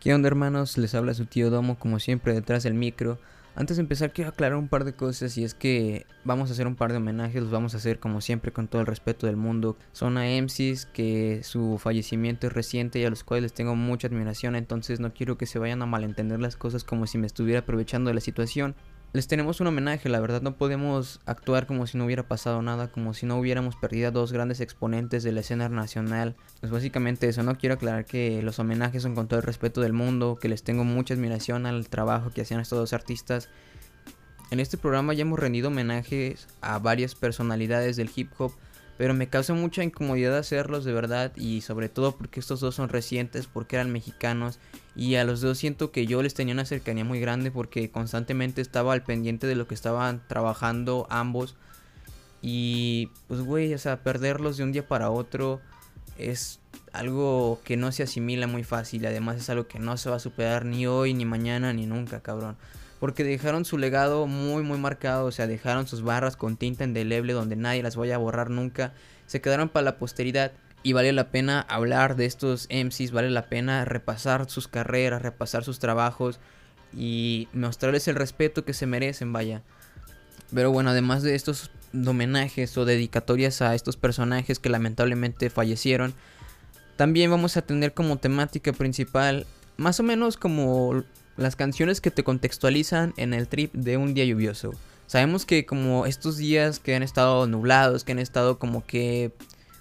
¿Qué onda hermanos? Les habla su tío Domo como siempre detrás del micro. Antes de empezar quiero aclarar un par de cosas y es que vamos a hacer un par de homenajes, los vamos a hacer como siempre con todo el respeto del mundo. Son a MCs que su fallecimiento es reciente y a los cuales les tengo mucha admiración, entonces no quiero que se vayan a malentender las cosas como si me estuviera aprovechando de la situación les tenemos un homenaje, la verdad no podemos actuar como si no hubiera pasado nada, como si no hubiéramos perdido a dos grandes exponentes de la escena nacional. Pues básicamente eso, no quiero aclarar que los homenajes son con todo el respeto del mundo, que les tengo mucha admiración al trabajo que hacían estos dos artistas. En este programa ya hemos rendido homenajes a varias personalidades del hip hop, pero me causa mucha incomodidad hacerlos de verdad y sobre todo porque estos dos son recientes, porque eran mexicanos y a los dos siento que yo les tenía una cercanía muy grande porque constantemente estaba al pendiente de lo que estaban trabajando ambos y pues güey, o sea, perderlos de un día para otro es algo que no se asimila muy fácil, además es algo que no se va a superar ni hoy, ni mañana, ni nunca, cabrón porque dejaron su legado muy muy marcado, o sea, dejaron sus barras con tinta indeleble donde nadie las vaya a borrar nunca, se quedaron para la posteridad y vale la pena hablar de estos MCs, vale la pena repasar sus carreras, repasar sus trabajos y mostrarles el respeto que se merecen, vaya. Pero bueno, además de estos homenajes o dedicatorias a estos personajes que lamentablemente fallecieron, también vamos a tener como temática principal más o menos como las canciones que te contextualizan en el trip de un día lluvioso. Sabemos que como estos días que han estado nublados, que han estado como que...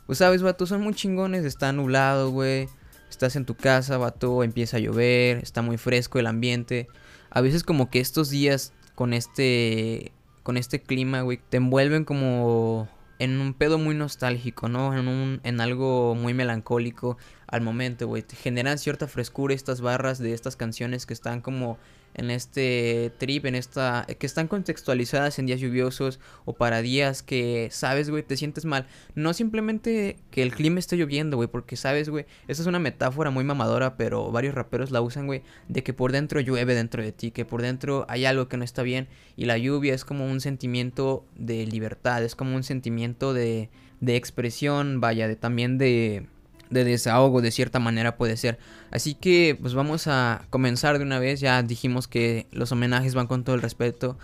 Pues sabes, vato, son muy chingones, está nublado, güey. Estás en tu casa, vato, empieza a llover, está muy fresco el ambiente. A veces como que estos días con este... Con este clima, güey, te envuelven como en un pedo muy nostálgico, ¿no? En, un, en algo muy melancólico al momento, güey. Generan cierta frescura estas barras de estas canciones que están como en este trip, en esta, que están contextualizadas en días lluviosos o para días que, sabes, güey, te sientes mal. No simplemente que el clima esté lloviendo, güey, porque, sabes, güey, esa es una metáfora muy mamadora, pero varios raperos la usan, güey, de que por dentro llueve dentro de ti, que por dentro hay algo que no está bien y la lluvia es como un sentimiento de libertad, es como un sentimiento de, de expresión, vaya, de también de de desahogo de cierta manera puede ser. Así que pues vamos a comenzar de una vez. Ya dijimos que los homenajes van con todo el respeto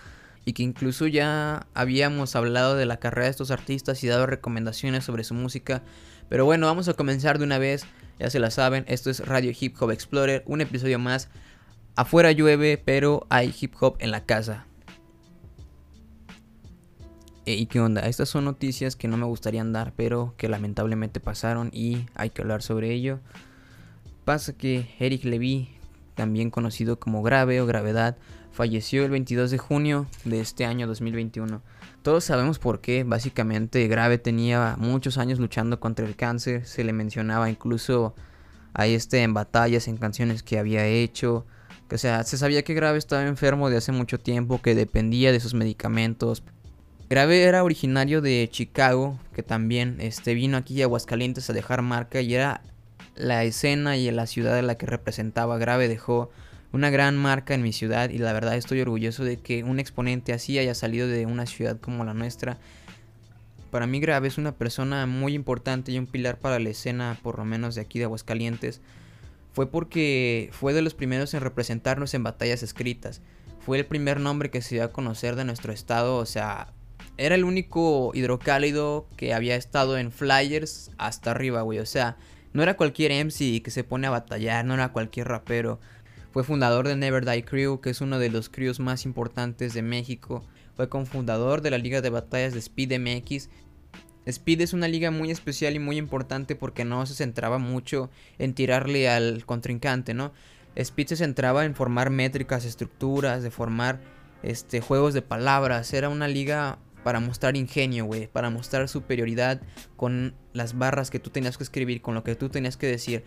y que incluso ya habíamos hablado de la carrera de estos artistas y dado recomendaciones sobre su música. Pero bueno, vamos a comenzar de una vez. Ya se la saben, esto es Radio Hip Hop Explorer, un episodio más. Afuera llueve, pero hay hip hop en la casa. Eh, ¿Y qué onda? Estas son noticias que no me gustarían dar, pero que lamentablemente pasaron y hay que hablar sobre ello. Pasa que Eric Levy, también conocido como Grave o Gravedad, falleció el 22 de junio de este año 2021. Todos sabemos por qué, básicamente Grave tenía muchos años luchando contra el cáncer, se le mencionaba incluso a este en batallas, en canciones que había hecho. O sea, se sabía que Grave estaba enfermo de hace mucho tiempo, que dependía de sus medicamentos, Grave era originario de Chicago, que también este, vino aquí a Aguascalientes a dejar marca y era la escena y la ciudad de la que representaba. Grave dejó una gran marca en mi ciudad y la verdad estoy orgulloso de que un exponente así haya salido de una ciudad como la nuestra. Para mí Grave es una persona muy importante y un pilar para la escena, por lo menos de aquí de Aguascalientes. Fue porque fue de los primeros en representarnos en batallas escritas. Fue el primer nombre que se dio a conocer de nuestro estado, o sea, era el único hidrocálido que había estado en Flyers hasta arriba, güey. O sea, no era cualquier MC que se pone a batallar, no era cualquier rapero. Fue fundador de Never Die Crew, que es uno de los crews más importantes de México. Fue cofundador de la Liga de Batallas de Speed MX. Speed es una liga muy especial y muy importante porque no se centraba mucho en tirarle al contrincante, ¿no? Speed se centraba en formar métricas, estructuras, de formar este, juegos de palabras. Era una liga para mostrar ingenio, güey, para mostrar superioridad con las barras que tú tenías que escribir, con lo que tú tenías que decir.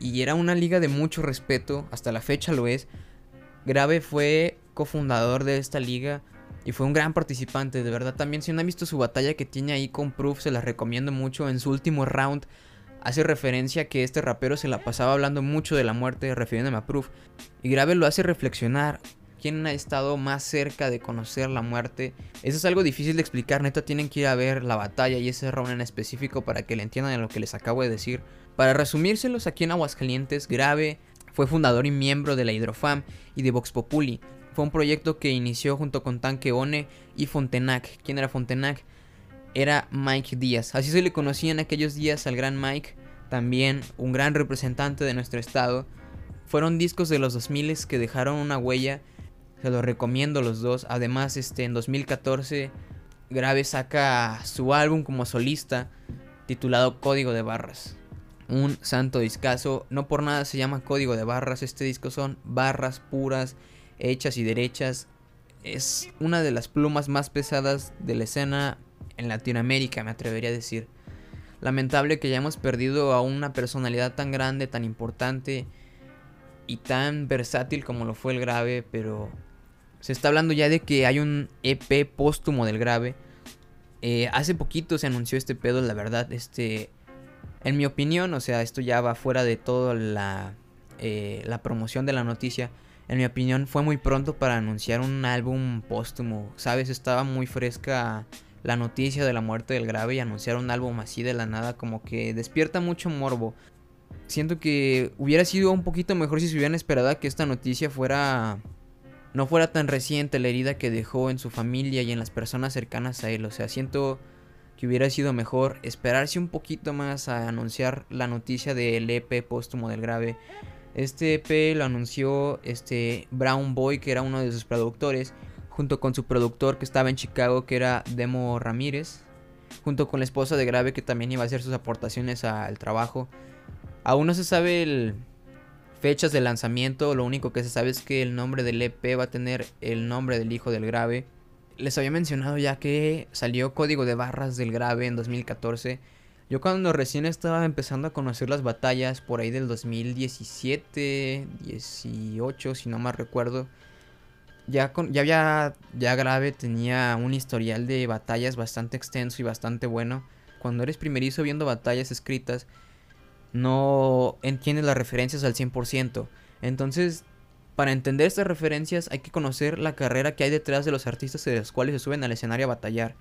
Y era una liga de mucho respeto, hasta la fecha lo es. Grave fue cofundador de esta liga y fue un gran participante, de verdad. También si no han visto su batalla que tiene ahí con Proof, se la recomiendo mucho. En su último round hace referencia a que este rapero se la pasaba hablando mucho de la muerte, refiriéndome a Proof. Y Grave lo hace reflexionar quién ha estado más cerca de conocer la muerte. Eso es algo difícil de explicar, neta tienen que ir a ver la batalla y ese round en específico para que le entiendan lo que les acabo de decir. Para resumírselos aquí en Aguascalientes, Grave Fue fundador y miembro de la Hidrofam y de Vox Populi. Fue un proyecto que inició junto con Tanque One y Fontenac. ¿Quién era Fontenac? Era Mike Díaz. Así se le conocía en aquellos días al gran Mike, también un gran representante de nuestro estado. Fueron discos de los 2000 que dejaron una huella. Se los recomiendo los dos. Además, este en 2014 Grave saca su álbum como solista titulado Código de Barras un santo discazo. No por nada se llama código de barras. Este disco son barras puras, hechas y derechas. Es una de las plumas más pesadas de la escena en Latinoamérica, me atrevería a decir. Lamentable que hayamos perdido a una personalidad tan grande, tan importante y tan versátil como lo fue el grave, pero se está hablando ya de que hay un EP póstumo del grave. Eh, hace poquito se anunció este pedo, la verdad, este en mi opinión, o sea, esto ya va fuera de toda la, eh, la promoción de la noticia. En mi opinión, fue muy pronto para anunciar un álbum póstumo. Sabes, estaba muy fresca la noticia de la muerte del grave y anunciar un álbum así de la nada como que despierta mucho morbo. Siento que hubiera sido un poquito mejor si se hubieran esperado que esta noticia fuera no fuera tan reciente la herida que dejó en su familia y en las personas cercanas a él. O sea, siento que hubiera sido mejor esperarse un poquito más a anunciar la noticia del EP póstumo del grave. Este EP lo anunció este Brown Boy, que era uno de sus productores, junto con su productor que estaba en Chicago, que era Demo Ramírez, junto con la esposa de Grave, que también iba a hacer sus aportaciones al trabajo. Aún no se sabe el fechas de lanzamiento, lo único que se sabe es que el nombre del EP va a tener el nombre del hijo del Grave les había mencionado ya que salió Código de Barras del Grave en 2014. Yo cuando recién estaba empezando a conocer las batallas por ahí del 2017, 18, si no mal recuerdo, ya, con, ya había, ya Grave tenía un historial de batallas bastante extenso y bastante bueno. Cuando eres primerizo viendo batallas escritas, no entiendes las referencias al 100%. Entonces para entender estas referencias hay que conocer la carrera que hay detrás de los artistas de los cuales se suben al escenario a batallar.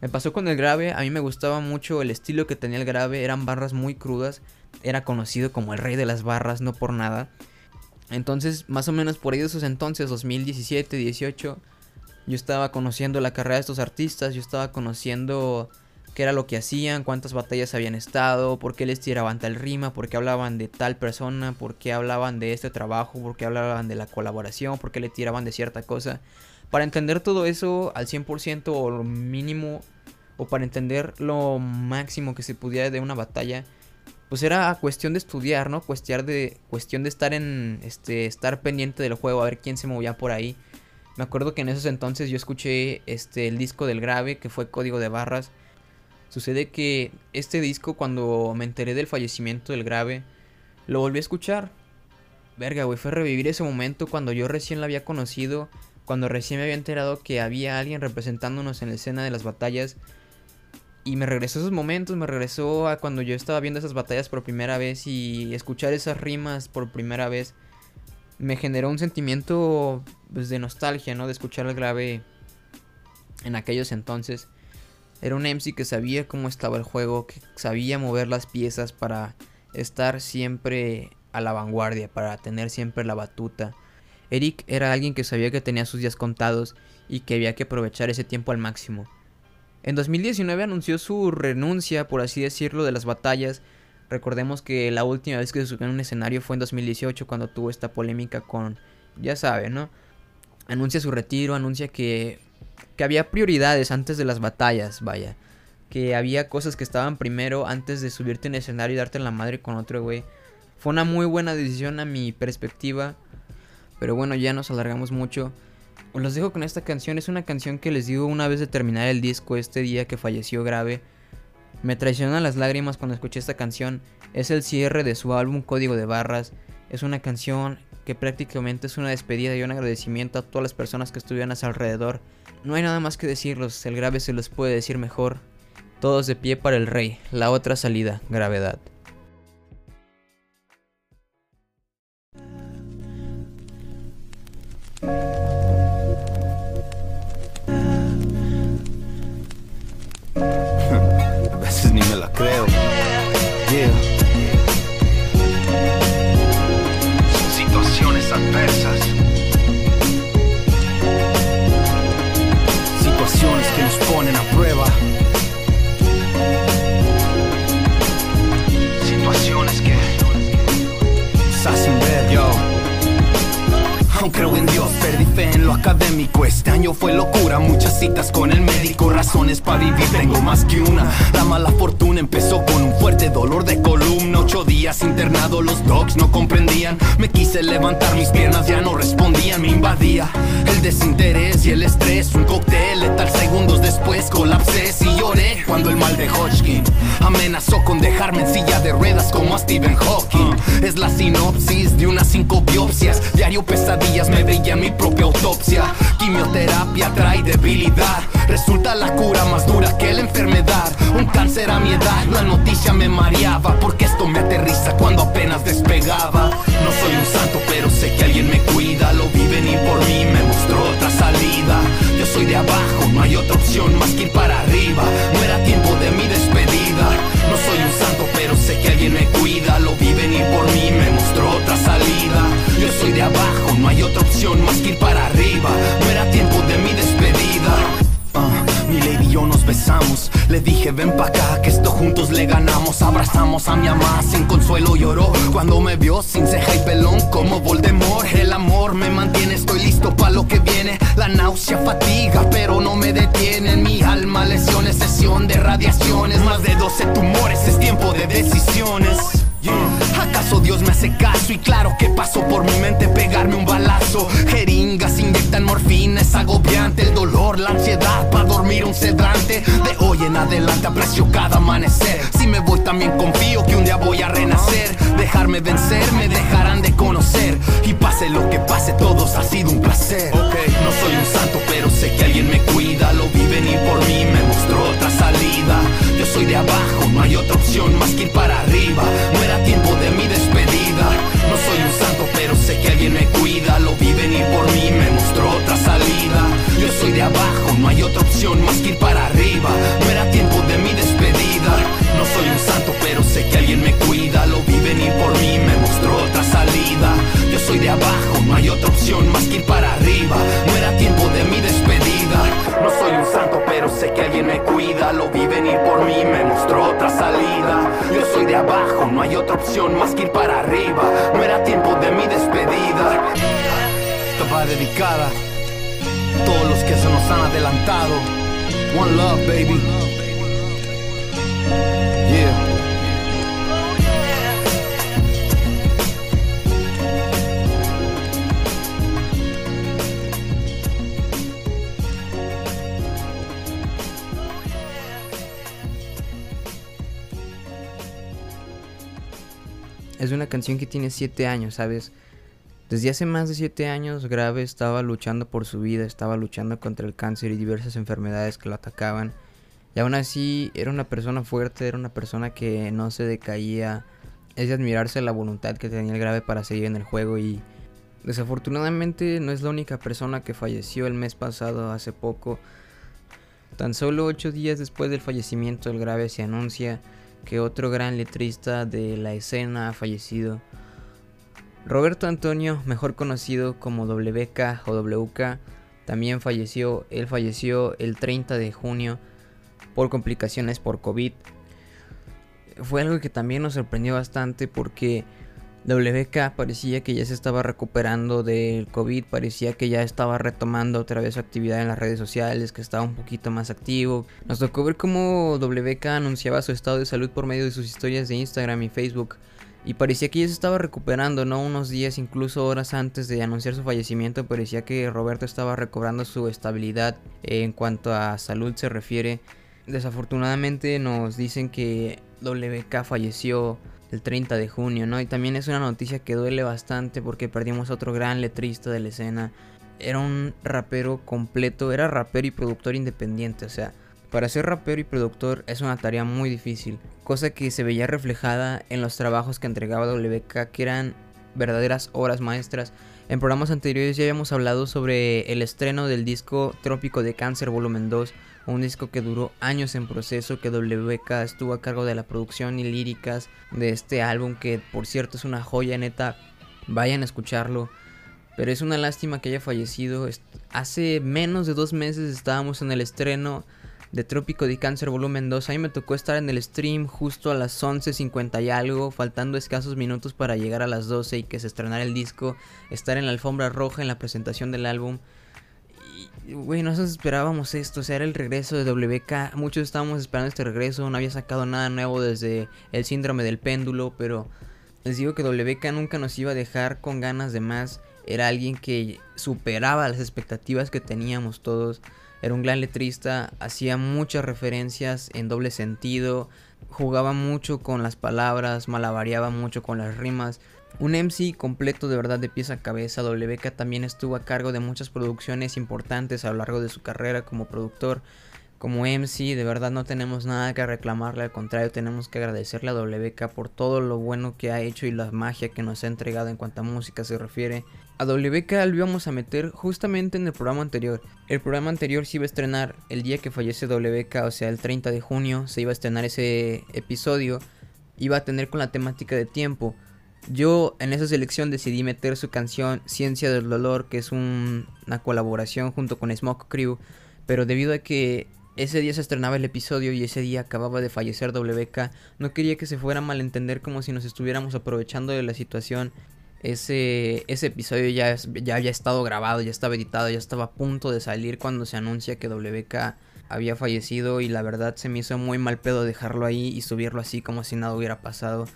Me pasó con el grave, a mí me gustaba mucho el estilo que tenía el grave, eran barras muy crudas, era conocido como el rey de las barras, no por nada. Entonces, más o menos por ahí de esos entonces, 2017, 18, yo estaba conociendo la carrera de estos artistas, yo estaba conociendo qué era lo que hacían, cuántas batallas habían estado, por qué les tiraban tal rima, por qué hablaban de tal persona, por qué hablaban de este trabajo, por qué hablaban de la colaboración, por qué le tiraban de cierta cosa. Para entender todo eso al 100% o lo mínimo, o para entender lo máximo que se pudiera de una batalla, pues era cuestión de estudiar, ¿no? Cuestión de, cuestión de estar en, este, estar pendiente del juego, a ver quién se movía por ahí. Me acuerdo que en esos entonces yo escuché este, el disco del grave, que fue Código de Barras, Sucede que este disco, cuando me enteré del fallecimiento del grave, lo volví a escuchar. Verga, güey, fue revivir ese momento cuando yo recién la había conocido, cuando recién me había enterado que había alguien representándonos en la escena de las batallas. Y me regresó a esos momentos, me regresó a cuando yo estaba viendo esas batallas por primera vez y escuchar esas rimas por primera vez. Me generó un sentimiento pues, de nostalgia, ¿no? De escuchar al grave en aquellos entonces. Era un MC que sabía cómo estaba el juego, que sabía mover las piezas para estar siempre a la vanguardia, para tener siempre la batuta. Eric era alguien que sabía que tenía sus días contados y que había que aprovechar ese tiempo al máximo. En 2019 anunció su renuncia, por así decirlo, de las batallas. Recordemos que la última vez que se subió en un escenario fue en 2018 cuando tuvo esta polémica con, ya sabe, ¿no? Anuncia su retiro, anuncia que que había prioridades antes de las batallas, vaya. Que había cosas que estaban primero antes de subirte en el escenario y darte la madre con otro güey. Fue una muy buena decisión a mi perspectiva. Pero bueno, ya nos alargamos mucho. Los dejo con esta canción. Es una canción que les digo una vez de terminar el disco este día que falleció grave. Me traicionan las lágrimas cuando escuché esta canción. Es el cierre de su álbum Código de Barras. Es una canción que prácticamente es una despedida y un agradecimiento a todas las personas que estuvieron a su alrededor no hay nada más que decirlos, el grave se los puede decir mejor. Todos de pie para el rey, la otra salida, gravedad. Académico. Este año fue locura, muchas citas con el médico, razones para vivir, tengo más que una. La mala fortuna empezó con un fuerte dolor de columna. Ocho días internado, los dogs no comprendían. Me quise levantar, mis piernas ya no respondían, me invadía el desinterés y el estrés. Un cóctel letal segundos después colapsé y lloré cuando el mal de Hodgkin amenazó con dejarme en silla de ruedas como a Stephen Hawking. Es la sinopsis de unas cinco biopsias. Diario pesadillas me veía mi propia autopsia. Quimioterapia trae debilidad. Resulta la cura más dura que la enfermedad. Un cáncer a mi edad, la noticia me mareaba. Porque esto me aterriza cuando apenas despegaba. No soy un santo, pero sé que alguien me cuida. Lo vi venir por mí, me mostró otra salida. Yo soy de abajo, no hay otra opción más que ir para arriba. No era tiempo de mi despedida. No soy un santo, pero sé que alguien me cuida. Lo vi venir por mí, me mostró otra salida. Yo soy de abajo, no hay dije, ven pa' acá, que esto juntos le ganamos. Abrazamos a mi amada, sin consuelo lloró. Cuando me vio sin ceja y pelón, como Voldemort. El amor me mantiene, estoy listo pa' lo que viene. La náusea fatiga, pero no me detiene. En mi alma, lesiones, sesión de radiaciones. Más de 12 tumores, es tiempo de decisiones. Yeah. ¿Acaso Dios me hace caso? Y claro que pasó por mi mente pegarme un balazo. Jeringas inyectan morfina, es agobiante el dolor, la ansiedad, para dormir un sedante. De hoy en adelante aprecio cada amanecer. Si me voy también confío que un día voy a renacer. Dejarme vencer, me dejarán de conocer. Y pase lo que pase, todos ha sido un placer. No soy un santo, pero sé que alguien me cuida. Lo vi venir por mí, me mostró otra salida. Yo soy de abajo, no hay otra opción más que ir para arriba. No era tiempo de mi despedida. No soy un santo, pero sé que alguien me cuida. Lo vi venir por mí, me mostró otra salida. Yo soy de abajo, no hay otra opción más que ir para arriba. No era tiempo de mi despedida. No soy un santo, pero sé que alguien me cuida. Lo vi venir por mí, me mostró otra salida. Yo soy de abajo, no hay otra opción más que ir para arriba. No era tiempo de mi despedida. No soy un santo, pero sé que alguien me cuida. Lo vi venir por mí, me mostró otra salida. Yo soy de abajo, no hay otra opción más que ir para arriba. No era tiempo de mi despedida. Esta va dedicada a todos los que se nos han adelantado. One love, baby. Canción que tiene 7 años, ¿sabes? Desde hace más de 7 años, Grave estaba luchando por su vida, estaba luchando contra el cáncer y diversas enfermedades que lo atacaban. Y aún así era una persona fuerte, era una persona que no se decaía. Es de admirarse la voluntad que tenía el Grave para seguir en el juego y desafortunadamente no es la única persona que falleció el mes pasado, hace poco. Tan solo 8 días después del fallecimiento del Grave se anuncia que otro gran letrista de la escena ha fallecido. Roberto Antonio, mejor conocido como WK o WK, también falleció. Él falleció el 30 de junio por complicaciones por COVID. Fue algo que también nos sorprendió bastante porque WK parecía que ya se estaba recuperando del COVID, parecía que ya estaba retomando otra vez su actividad en las redes sociales, que estaba un poquito más activo. Nos tocó ver cómo WK anunciaba su estado de salud por medio de sus historias de Instagram y Facebook. Y parecía que ya se estaba recuperando, ¿no? Unos días, incluso horas antes de anunciar su fallecimiento, parecía que Roberto estaba recobrando su estabilidad en cuanto a salud se refiere. Desafortunadamente nos dicen que WK falleció el 30 de junio, ¿no? Y también es una noticia que duele bastante porque perdimos a otro gran letrista de la escena. Era un rapero completo, era rapero y productor independiente, o sea, para ser rapero y productor es una tarea muy difícil, cosa que se veía reflejada en los trabajos que entregaba WK, que eran verdaderas obras maestras. En programas anteriores ya habíamos hablado sobre el estreno del disco Trópico de Cáncer Volumen 2, un disco que duró años en proceso, que WK estuvo a cargo de la producción y líricas de este álbum, que por cierto es una joya neta, vayan a escucharlo. Pero es una lástima que haya fallecido. Hace menos de dos meses estábamos en el estreno de Trópico de Cáncer Volumen 2. A mí me tocó estar en el stream justo a las 11.50 y algo, faltando escasos minutos para llegar a las 12 y que se estrenara el disco, estar en la alfombra roja en la presentación del álbum. Güey, nosotros esperábamos esto, o sea, era el regreso de WK. Muchos estábamos esperando este regreso, no había sacado nada nuevo desde el síndrome del péndulo, pero les digo que WK nunca nos iba a dejar con ganas de más. Era alguien que superaba las expectativas que teníamos todos. Era un gran letrista, hacía muchas referencias en doble sentido, jugaba mucho con las palabras, malavariaba mucho con las rimas. Un MC completo de verdad de pieza a cabeza, WK también estuvo a cargo de muchas producciones importantes a lo largo de su carrera como productor. Como MC, de verdad no tenemos nada que reclamarle, al contrario, tenemos que agradecerle a WK por todo lo bueno que ha hecho y la magia que nos ha entregado en cuanto a música se refiere. A WK lo íbamos a meter justamente en el programa anterior. El programa anterior se iba a estrenar el día que fallece WK, o sea, el 30 de junio, se iba a estrenar ese episodio. Iba a tener con la temática de tiempo. Yo en esa selección decidí meter su canción Ciencia del Dolor, que es una colaboración junto con Smoke Crew. Pero debido a que ese día se estrenaba el episodio y ese día acababa de fallecer WK, no quería que se fuera a malentender como si nos estuviéramos aprovechando de la situación ese, episodio ya, ya había estado grabado, ya estaba editado, ya estaba a punto de salir cuando se anuncia que WK había fallecido y la verdad se me hizo muy mal pedo dejarlo ahí y subirlo así como si nada hubiera pasado.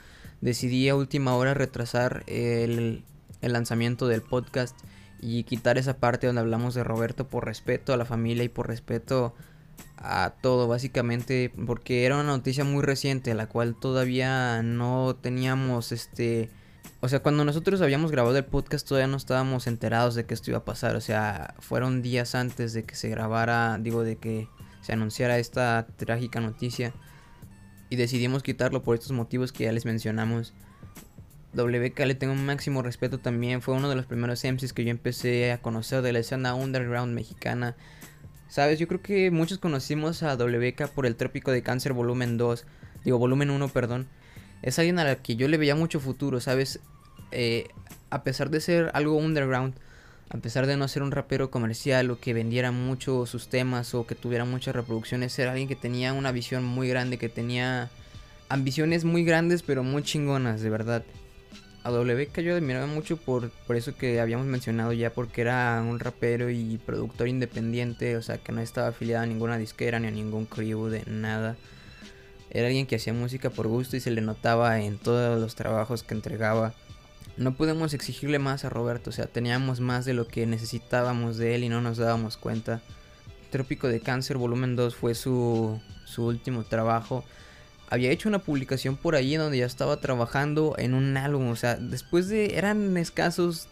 Decidí a última hora retrasar el, lanzamiento del podcast y quitar esa parte donde hablamos de Roberto por respeto a la familia y por respeto a todo básicamente porque era una noticia muy reciente la cual todavía no teníamos este o sea, cuando nosotros habíamos grabado el podcast todavía no estábamos enterados de que esto iba a pasar. O sea, fueron días antes de que se grabara, digo, de que se anunciara esta trágica noticia. Y decidimos quitarlo por estos motivos que ya les mencionamos. WK le tengo un máximo respeto también. Fue uno de los primeros MCs que yo empecé a conocer de la escena underground mexicana. Sabes, yo creo que muchos conocimos a WK por el Trópico de Cáncer volumen 2. Digo, volumen 1, perdón es alguien a la que yo le veía mucho futuro, ¿sabes? Eh, a pesar de ser algo underground, a pesar de no ser un rapero comercial o que vendiera mucho sus temas o que tuviera muchas reproducciones, era alguien que tenía una visión muy grande, que tenía ambiciones muy grandes pero muy chingonas, de verdad. A WK yo admiraba mucho por, por eso que habíamos mencionado ya, porque era un rapero y productor independiente, o sea que no estaba afiliado a ninguna disquera ni a ningún crew de nada. Era alguien que hacía música por gusto y se le notaba en todos los trabajos que entregaba. No podemos exigirle más a Roberto, o sea, teníamos más de lo que necesitábamos de él y no nos dábamos cuenta. Trópico de Cáncer volumen 2 fue su, su último trabajo. Había hecho una publicación por ahí donde ya estaba trabajando en un álbum, o sea, después de... eran escasos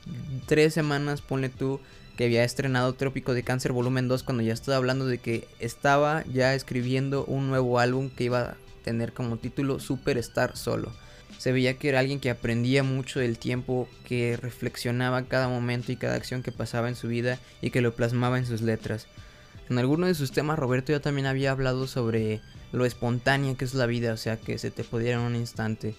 tres semanas, ponle tú, que había estrenado Trópico de Cáncer volumen 2 cuando ya estaba hablando de que estaba ya escribiendo un nuevo álbum que iba tener como título Superstar Solo. Se veía que era alguien que aprendía mucho del tiempo, que reflexionaba cada momento y cada acción que pasaba en su vida y que lo plasmaba en sus letras. En alguno de sus temas Roberto ya también había hablado sobre lo espontánea que es la vida, o sea, que se te pudiera en un instante.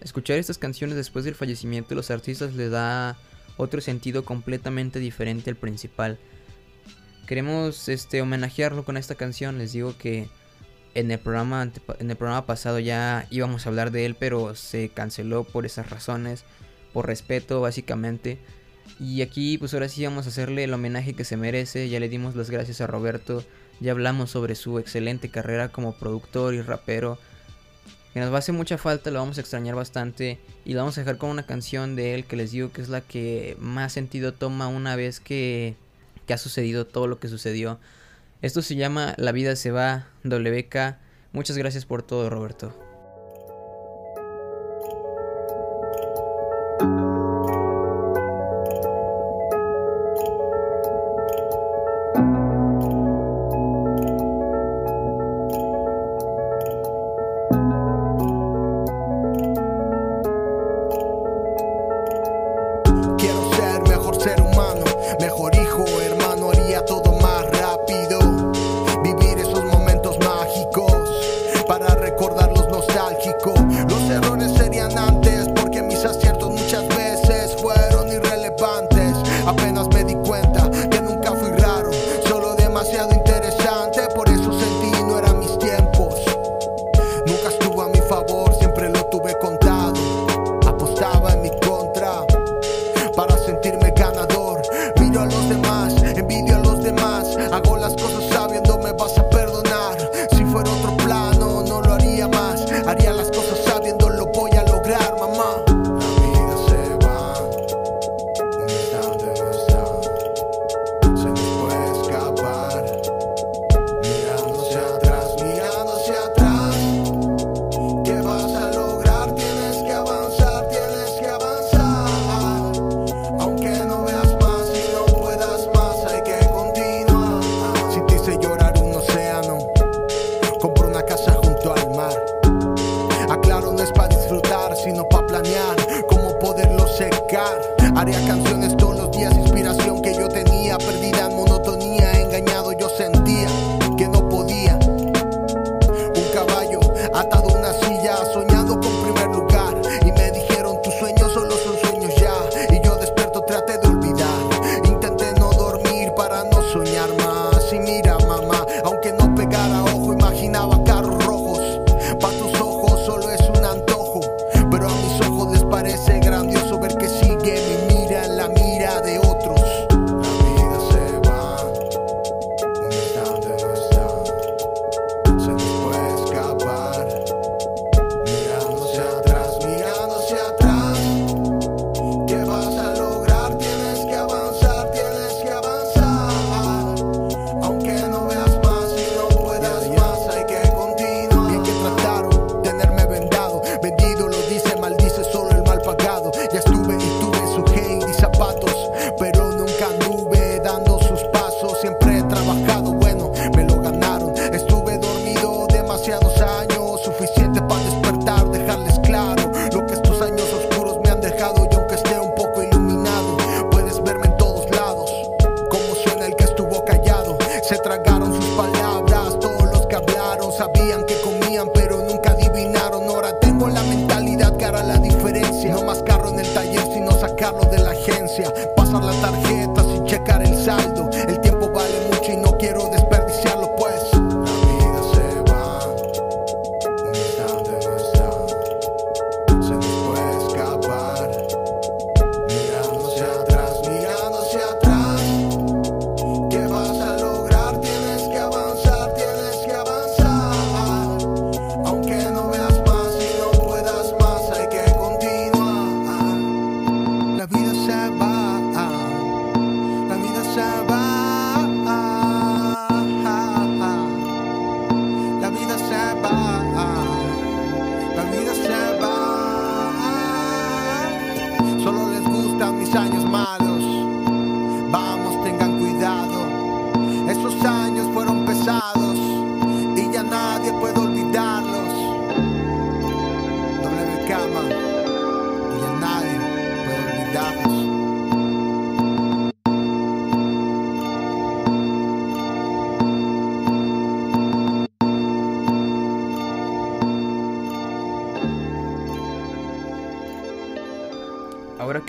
Escuchar estas canciones después del fallecimiento de los artistas le da otro sentido completamente diferente al principal. Queremos este homenajearlo con esta canción, les digo que en el programa en el programa pasado ya íbamos a hablar de él, pero se canceló por esas razones, por respeto básicamente. Y aquí pues ahora sí vamos a hacerle el homenaje que se merece, ya le dimos las gracias a Roberto, ya hablamos sobre su excelente carrera como productor y rapero, que nos va a hacer mucha falta, lo vamos a extrañar bastante y lo vamos a dejar con una canción de él que les digo que es la que más sentido toma una vez que, que ha sucedido todo lo que sucedió. Esto se llama La vida se va, WK. Muchas gracias por todo, Roberto. Haría canciones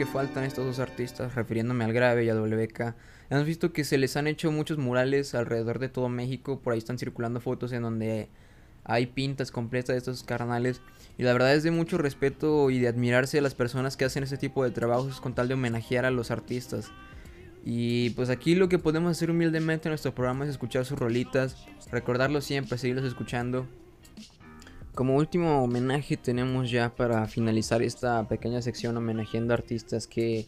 faltan estos dos artistas, refiriéndome al Grave y a WK, hemos visto que se les han hecho muchos murales alrededor de todo México. Por ahí están circulando fotos en donde hay pintas completas de estos carnales. Y la verdad es de mucho respeto y de admirarse a las personas que hacen este tipo de trabajos con tal de homenajear a los artistas. Y pues aquí lo que podemos hacer humildemente en nuestro programa es escuchar sus rolitas, recordarlos siempre, seguirlos escuchando. Como último homenaje tenemos ya para finalizar esta pequeña sección homenajeando artistas que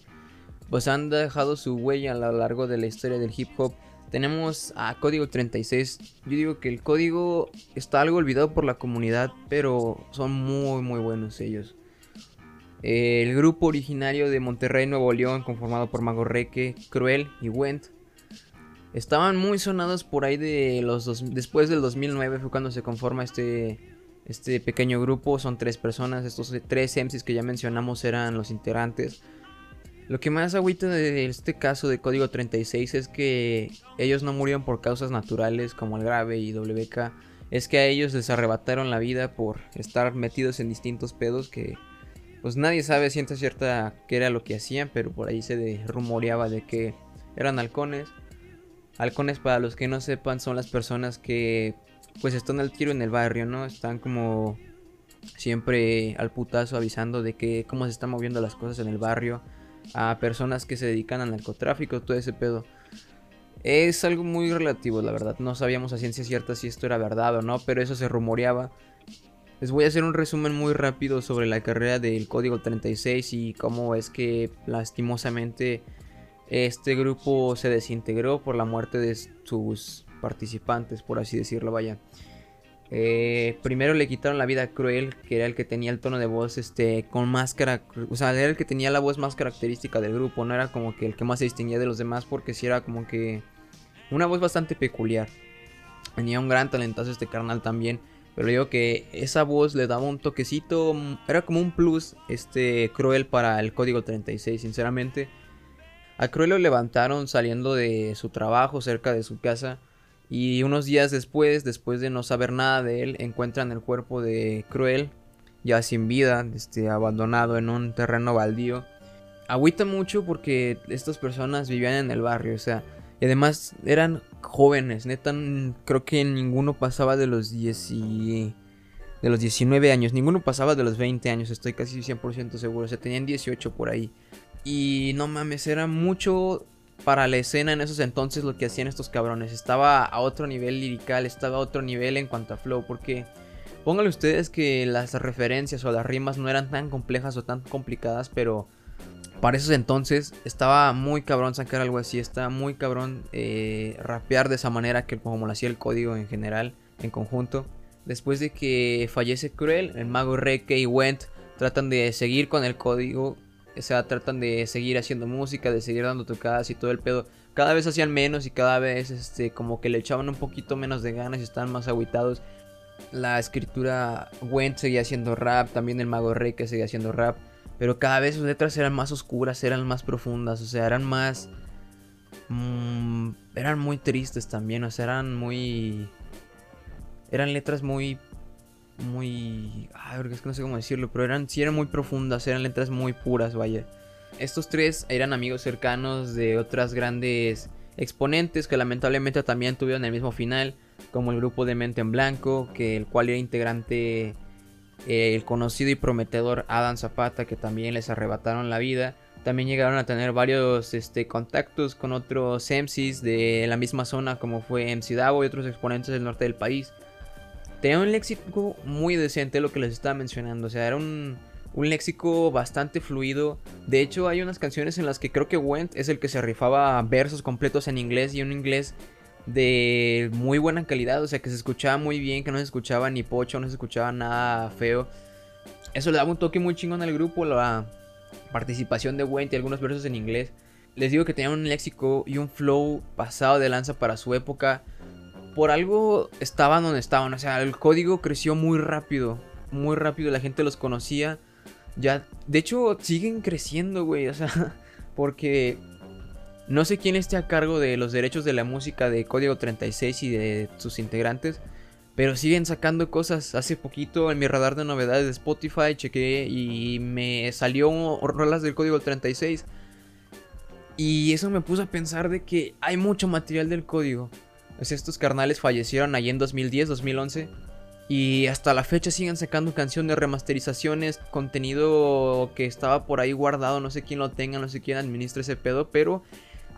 pues han dejado su huella a lo largo de la historia del hip hop. Tenemos a Código 36. Yo digo que el código está algo olvidado por la comunidad, pero son muy muy buenos ellos. El grupo originario de Monterrey, Nuevo León, conformado por Mago Reque, Cruel y Went, estaban muy sonados por ahí de los dos, después del 2009 fue cuando se conforma este este pequeño grupo. Son tres personas, estos tres MCs que ya mencionamos eran los integrantes. Lo que más agüita de este caso de Código 36 es que ellos no murieron por causas naturales como el grave y WK. Es que a ellos les arrebataron la vida por estar metidos en distintos pedos que pues nadie sabe ciencia cierta qué era lo que hacían, pero por ahí se rumoreaba de que eran halcones. Halcones para los que no sepan son las personas que pues están al tiro en el barrio, ¿no? Están como siempre al putazo avisando de que cómo se están moviendo las cosas en el barrio a personas que se dedican al narcotráfico, todo ese pedo. Es algo muy relativo, la verdad. No sabíamos a ciencia cierta si esto era verdad o no, pero eso se rumoreaba. Les voy a hacer un resumen muy rápido sobre la carrera del Código 36 y cómo es que lastimosamente este grupo se desintegró por la muerte de sus participantes, por así decirlo, vaya. Eh, primero le quitaron la vida Cruel, que era el que tenía el tono de voz este con máscara, o sea, era el que tenía la voz más característica del grupo, no era como que el que más se distinguía de los demás porque sí era como que una voz bastante peculiar. Tenía un gran talentazo este carnal también, Pero digo que esa voz le daba un toquecito, era como un plus este cruel para el código 36, sinceramente. A Cruel lo levantaron saliendo de su trabajo cerca de su casa y unos días después, después de no saber nada de él, encuentran el cuerpo de Cruel ya sin vida, este, abandonado en un terreno baldío. Agüita mucho porque estas personas vivían en el barrio, o sea, y además eran jóvenes, neta, creo que ninguno pasaba de los 10 y... de los 19 años, ninguno pasaba de los 20 años, estoy casi 100% seguro, o sea, tenían 18 por ahí. Y no mames, era mucho para la escena en esos entonces lo que hacían estos cabrones. Estaba a otro nivel lirical, estaba a otro nivel en cuanto a flow, porque pónganle ustedes que las referencias o las rimas no eran tan complejas o tan complicadas, pero para esos entonces estaba muy cabrón sacar algo así, estaba muy cabrón eh, rapear de esa manera que como lo hacía el código en general, en conjunto. Después de que fallece Cruel, el mago Reke y Went tratan de seguir con el código o sea, tratan de seguir haciendo música, de seguir dando tocadas y todo el pedo. Cada vez hacían menos y cada vez este, como que le echaban un poquito menos de ganas y estaban más aguitados. La escritura Went seguía haciendo rap, también el Mago Rey que seguía haciendo rap. Pero cada vez sus letras eran más oscuras, eran más profundas, o sea, eran más... Mmm, eran muy tristes también, o sea, eran muy... Eran letras muy muy... Ay, es que no sé cómo decirlo, pero eran, sí eran muy profundas, eran letras muy puras, vaya. Estos tres eran amigos cercanos de otras grandes exponentes que lamentablemente también tuvieron el mismo final, como el grupo de Mente en Blanco, que el cual era integrante eh, el conocido y prometedor Adam Zapata, que también les arrebataron la vida. También llegaron a tener varios este, contactos con otros MCs de la misma zona, como fue MC Davo y otros exponentes del norte del país tenía un léxico muy decente, lo que les estaba mencionando. O sea, era un, un léxico bastante fluido. De hecho, hay unas canciones en las que creo que Went es el que se rifaba versos completos en inglés y un inglés de muy buena calidad. O sea, que se escuchaba muy bien, que no se escuchaba ni pocho, no se escuchaba nada feo. Eso le daba un toque muy chingón al grupo, la participación de Went y algunos versos en inglés. Les digo que tenía un léxico y un flow pasado de lanza para su época por algo estaban donde estaban. O sea, el código creció muy rápido. Muy rápido. La gente los conocía. Ya. De hecho, siguen creciendo, güey. O sea. Porque. No sé quién esté a cargo de los derechos de la música de Código 36 y de sus integrantes. Pero siguen sacando cosas. Hace poquito en mi radar de novedades de Spotify chequé y me salió rolas del Código 36. Y eso me puso a pensar de que hay mucho material del código. Pues estos carnales fallecieron ahí en 2010, 2011. Y hasta la fecha siguen sacando canciones, remasterizaciones, contenido que estaba por ahí guardado, no sé quién lo tenga, no sé quién administra ese pedo, pero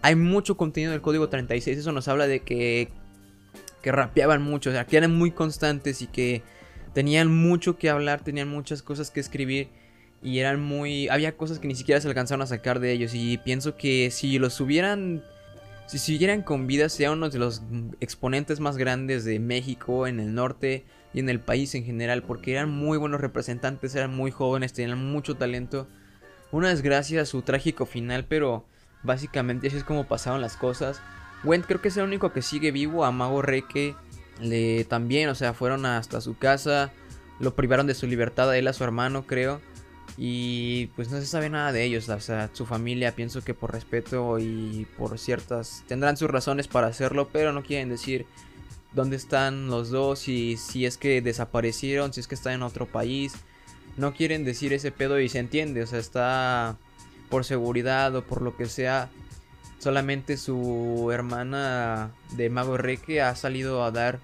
hay mucho contenido del código 36, eso nos habla de que, que rapeaban mucho, o sea, que eran muy constantes y que tenían mucho que hablar, tenían muchas cosas que escribir y eran muy... había cosas que ni siquiera se alcanzaron a sacar de ellos y pienso que si los hubieran si siguieran con vida, sería uno de los exponentes más grandes de México en el norte y en el país en general, porque eran muy buenos representantes, eran muy jóvenes, tenían mucho talento. Una desgracia su trágico final, pero básicamente así es como pasaron las cosas. Went creo que es el único que sigue vivo, a Mago Reque le también, o sea, fueron hasta su casa, lo privaron de su libertad a él, a su hermano, creo. Y pues no se sabe nada de ellos, o sea, su familia pienso que por respeto y por ciertas tendrán sus razones para hacerlo, pero no quieren decir dónde están los dos y si es que desaparecieron, si es que están en otro país. No quieren decir ese pedo y se entiende, o sea, está por seguridad o por lo que sea. Solamente su hermana de Mago Reque ha salido a dar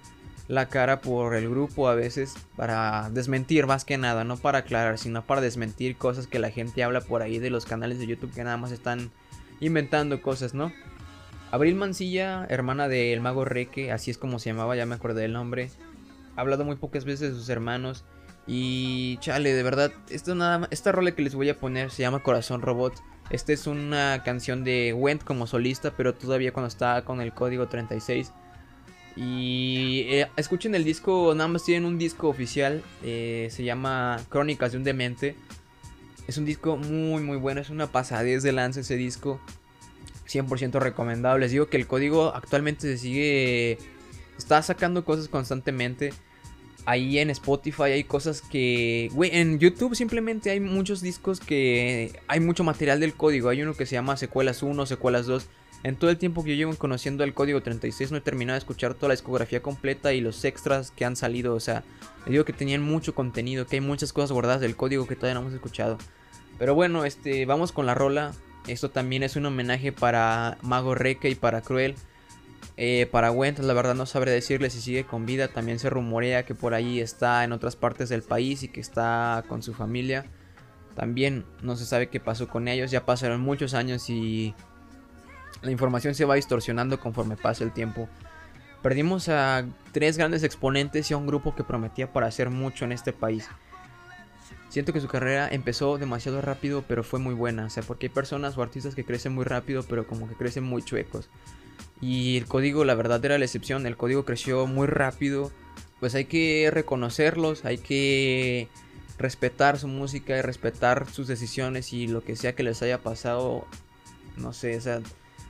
la cara por el grupo a veces para desmentir más que nada, no para aclarar, sino para desmentir cosas que la gente habla por ahí de los canales de YouTube que nada más están inventando cosas, ¿no? Abril Mancilla, hermana del mago Reque, así es como se llamaba, ya me acordé del nombre. Ha hablado muy pocas veces de sus hermanos. Y chale, de verdad, esto nada esta rola que les voy a poner se llama Corazón Robot. Esta es una canción de Went como solista, pero todavía cuando estaba con el código 36. Y eh, escuchen el disco, nada más tienen un disco oficial, eh, se llama Crónicas de un Demente. Es un disco muy muy bueno, es una pasadez de lance ese disco. 100% recomendable. Les digo que el código actualmente se sigue... Está sacando cosas constantemente. ahí en Spotify hay cosas que, güey, en YouTube simplemente hay muchos discos que hay mucho material del código. Hay uno que se llama Secuelas 1, Secuelas 2. En todo el tiempo que yo llevo conociendo el código 36 no he terminado de escuchar toda la discografía completa y los extras que han salido. O sea, digo que tenían mucho contenido, que hay muchas cosas guardadas del código que todavía no hemos escuchado. Pero bueno, este, vamos con la rola. Esto también es un homenaje para Mago Reque y para Cruel. Eh, para Wendt, la verdad no sabré decirle si sigue con vida. También se rumorea que por ahí está en otras partes del país y que está con su familia. También no se sabe qué pasó con ellos. Ya pasaron muchos años y la información se va distorsionando conforme pasa el tiempo. Perdimos a tres grandes exponentes y a un grupo que prometía para hacer mucho en este país. Siento que su carrera empezó demasiado rápido, pero fue muy buena. O sea, porque hay personas o artistas que crecen muy rápido, pero como que crecen muy chuecos. Y el código, la verdad, era la excepción. El código creció muy rápido. Pues hay que reconocerlos, hay que respetar su música y respetar sus decisiones y lo que sea que les haya pasado. No sé, o sea,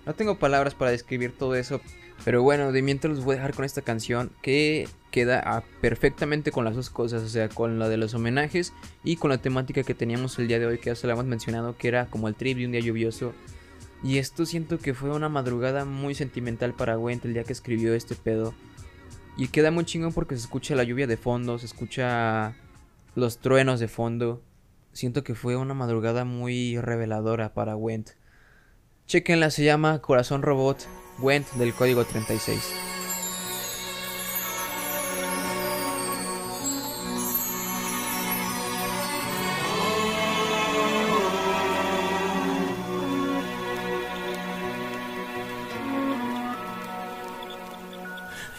no tengo palabras para describir todo eso. Pero bueno, de mientras los voy a dejar con esta canción que queda perfectamente con las dos cosas, o sea, con la de los homenajes y con la temática que teníamos el día de hoy, que ya se la hemos mencionado, que era como el trip de un día lluvioso. Y esto siento que fue una madrugada muy sentimental para Gwent el día que escribió este pedo. Y queda muy chingón porque se escucha la lluvia de fondo, se escucha los truenos de fondo. Siento que fue una madrugada muy reveladora para Went. Chequenla, se llama Corazón Robot, Went del código 36.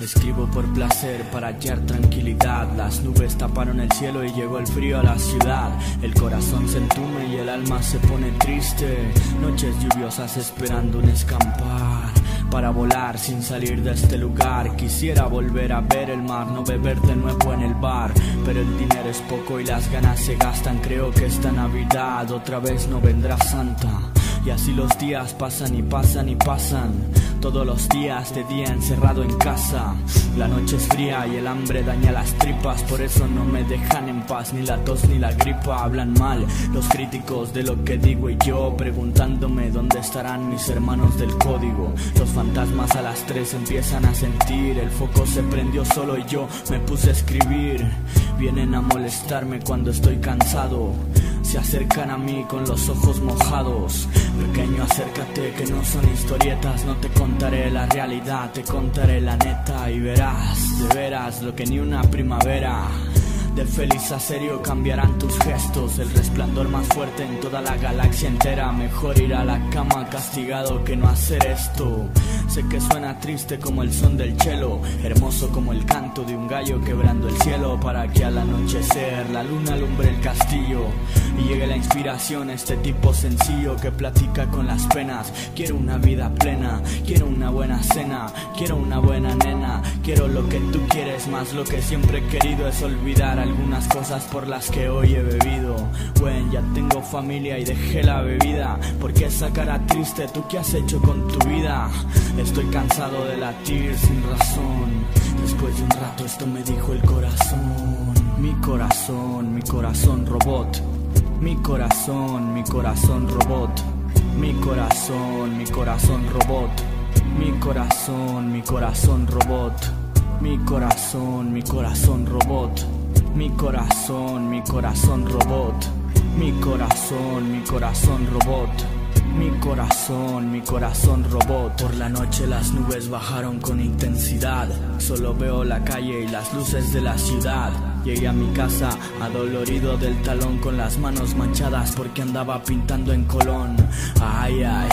Escribo por placer para hallar tranquilidad. Las nubes taparon el cielo y llegó el frío a la ciudad. El corazón se entume y el alma se pone triste. Noches lluviosas esperando un escampar. Para volar sin salir de este lugar. Quisiera volver a ver el mar, no beber de nuevo en el bar. Pero el dinero es poco y las ganas se gastan. Creo que esta Navidad otra vez no vendrá Santa. Y así los días pasan y pasan y pasan. Todos los días de día encerrado en casa. La noche es fría y el hambre daña las tripas. Por eso no me dejan en paz ni la tos ni la gripa. Hablan mal los críticos de lo que digo y yo. Preguntándome dónde estarán mis hermanos del código. Los fantasmas a las tres empiezan a sentir. El foco se prendió solo y yo me puse a escribir. Vienen a molestarme cuando estoy cansado. Se acercan a mí con los ojos mojados. Pequeño, acércate que no son historietas. No te contaré la realidad, te contaré la neta y verás, de veras, lo que ni una primavera. De feliz a serio cambiarán tus gestos, el resplandor más fuerte en toda la galaxia entera. Mejor ir a la cama castigado que no hacer esto. Sé que suena triste como el son del cielo, hermoso como el canto de un gallo quebrando el cielo para que al anochecer la luna alumbre el castillo y llegue la inspiración, este tipo sencillo que platica con las penas. Quiero una vida plena, quiero una buena cena, quiero una buena nena, quiero lo que tú quieres más, lo que siempre he querido es olvidar algunas cosas por las que hoy he bebido. Bueno, ya tengo familia y dejé la bebida, porque esa cara triste, ¿tú qué has hecho con tu vida? Estoy cansado de latir sin razón. Después de un rato esto me dijo el corazón. Mi corazón, mi corazón robot. Mi corazón, mi corazón robot. Mi corazón, mi corazón robot. Mi corazón, mi corazón robot. Mi corazón, mi corazón robot. Mi corazón, mi corazón robot. Mi corazón, mi corazón robot. Por la noche las nubes bajaron con intensidad. Solo veo la calle y las luces de la ciudad. Llegué a mi casa adolorido del talón con las manos manchadas porque andaba pintando en Colón. Ay, ay,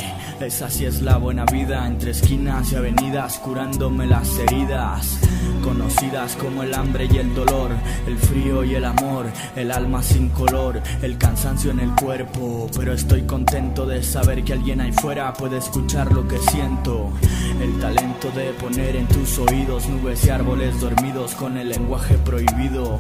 esa sí es la buena vida entre esquinas y avenidas curándome las heridas. Conocidas como el hambre y el dolor, el frío y el amor, el alma sin color, el cansancio en el cuerpo. Pero estoy contento de saber que alguien ahí fuera puede escuchar lo que siento. El talento de poner en tus oídos nubes y árboles dormidos con el lenguaje prohibido.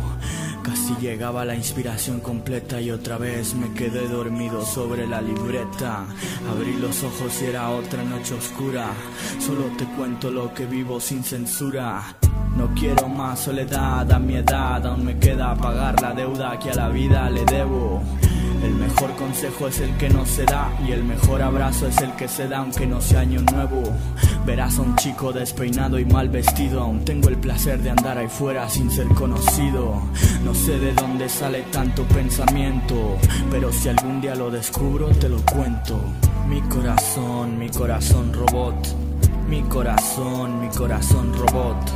Casi llegaba la inspiración completa y otra vez me quedé dormido sobre la libreta. Abrí los ojos y era otra noche oscura. Solo te cuento lo que vivo sin censura. No quiero más soledad a mi edad, aún me queda pagar la deuda que a la vida le debo. El mejor consejo es el que no se da y el mejor abrazo es el que se da aunque no sea año nuevo. Verás a un chico despeinado y mal vestido, aún tengo el placer de andar ahí fuera sin ser conocido. No sé de dónde sale tanto pensamiento, pero si algún día lo descubro te lo cuento. Mi corazón, mi corazón robot, mi corazón, mi corazón robot,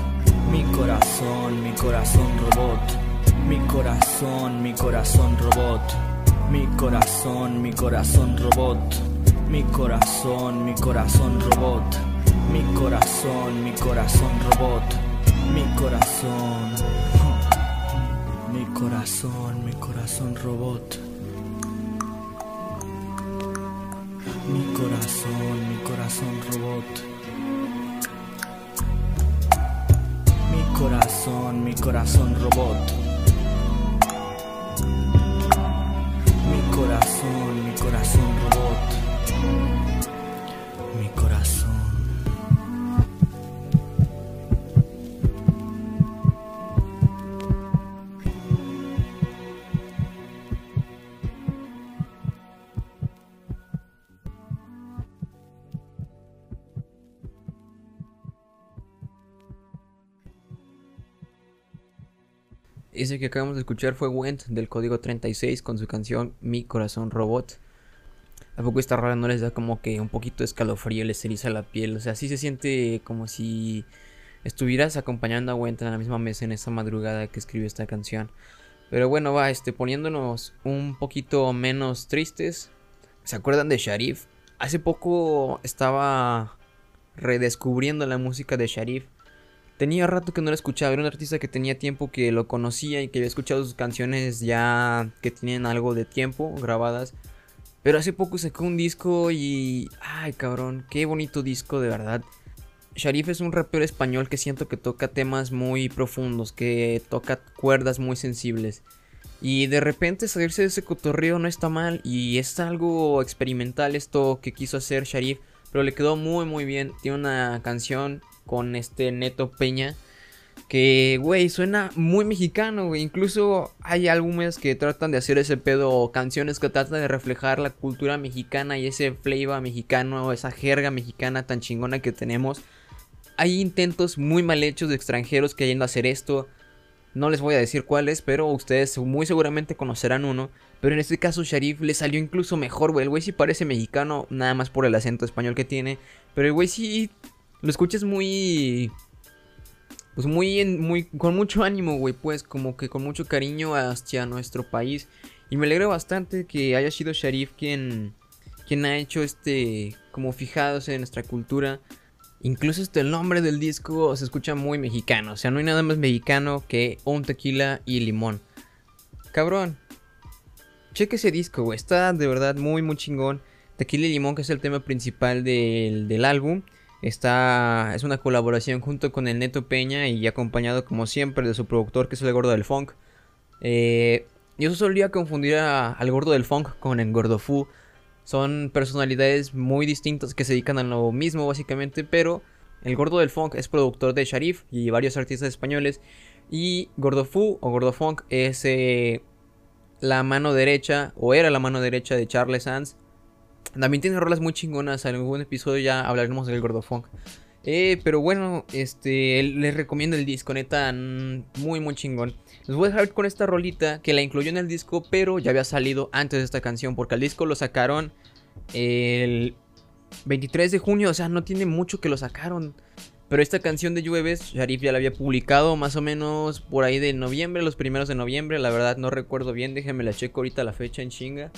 mi corazón, mi corazón robot, mi corazón, mi corazón robot. Mi corazón, mi corazón robot. Mi corazón, mi corazón robot. Mi corazón, mi corazón robot. Mi corazón. Mi corazón, mi corazón robot. Mi corazón, mi corazón robot. Mi corazón, mi corazón robot. Corazón, mi corazón robot. Ese que acabamos de escuchar fue Went del código 36 con su canción Mi Corazón Robot. ¿A poco esta rara no les da como que un poquito de escalofrío, les eriza la piel? O sea, sí se siente como si estuvieras acompañando a Went en la misma mesa en esa madrugada que escribió esta canción. Pero bueno, va, este, poniéndonos un poquito menos tristes. ¿Se acuerdan de Sharif? Hace poco estaba redescubriendo la música de Sharif. Tenía rato que no lo escuchaba, era un artista que tenía tiempo que lo conocía y que había escuchado sus canciones ya que tienen algo de tiempo grabadas. Pero hace poco sacó un disco y... ¡Ay, cabrón! ¡Qué bonito disco, de verdad! Sharif es un rapero español que siento que toca temas muy profundos, que toca cuerdas muy sensibles. Y de repente salirse de ese cotorreo no está mal y es algo experimental esto que quiso hacer Sharif, pero le quedó muy muy bien. Tiene una canción con este Neto Peña. Que, güey, suena muy mexicano. Incluso hay álbumes que tratan de hacer ese pedo, canciones que tratan de reflejar la cultura mexicana y ese flavor mexicano, esa jerga mexicana tan chingona que tenemos. Hay intentos muy mal hechos de extranjeros que yendo a hacer esto. No les voy a decir cuáles, pero ustedes muy seguramente conocerán uno. Pero en este caso Sharif le salió incluso mejor, güey. El güey sí parece mexicano, nada más por el acento español que tiene. Pero el güey sí lo escuchas muy pues muy, muy con mucho ánimo, güey, pues como que con mucho cariño hacia nuestro país. Y me alegra bastante que haya sido Sharif quien, quien ha hecho este, como fijados en nuestra cultura. Incluso este el nombre del disco se escucha muy mexicano. O sea, no hay nada más mexicano que un tequila y limón. Cabrón. Cheque ese disco, güey. Está de verdad muy, muy chingón. Tequila y limón, que es el tema principal del, del álbum. Está, es una colaboración junto con el Neto Peña y acompañado como siempre de su productor que es el Gordo del Funk. Eh, yo solía confundir al Gordo del Funk con el Gordo Fu. Son personalidades muy distintas que se dedican a lo mismo básicamente, pero el Gordo del Funk es productor de Sharif y varios artistas españoles. Y Gordo Fu o Gordo Funk es eh, la mano derecha o era la mano derecha de Charles Sands también tiene rolas muy chingonas. En algún episodio ya hablaremos del Gordofunk. Eh, pero bueno, este, les recomiendo el disco, neta, muy muy chingón. Les voy a dejar con esta rolita que la incluyó en el disco, pero ya había salido antes de esta canción, porque el disco lo sacaron el 23 de junio, o sea, no tiene mucho que lo sacaron. Pero esta canción de Llueves, Sharif ya la había publicado más o menos por ahí de noviembre, los primeros de noviembre, la verdad no recuerdo bien, déjenme la checo ahorita la fecha en chinga.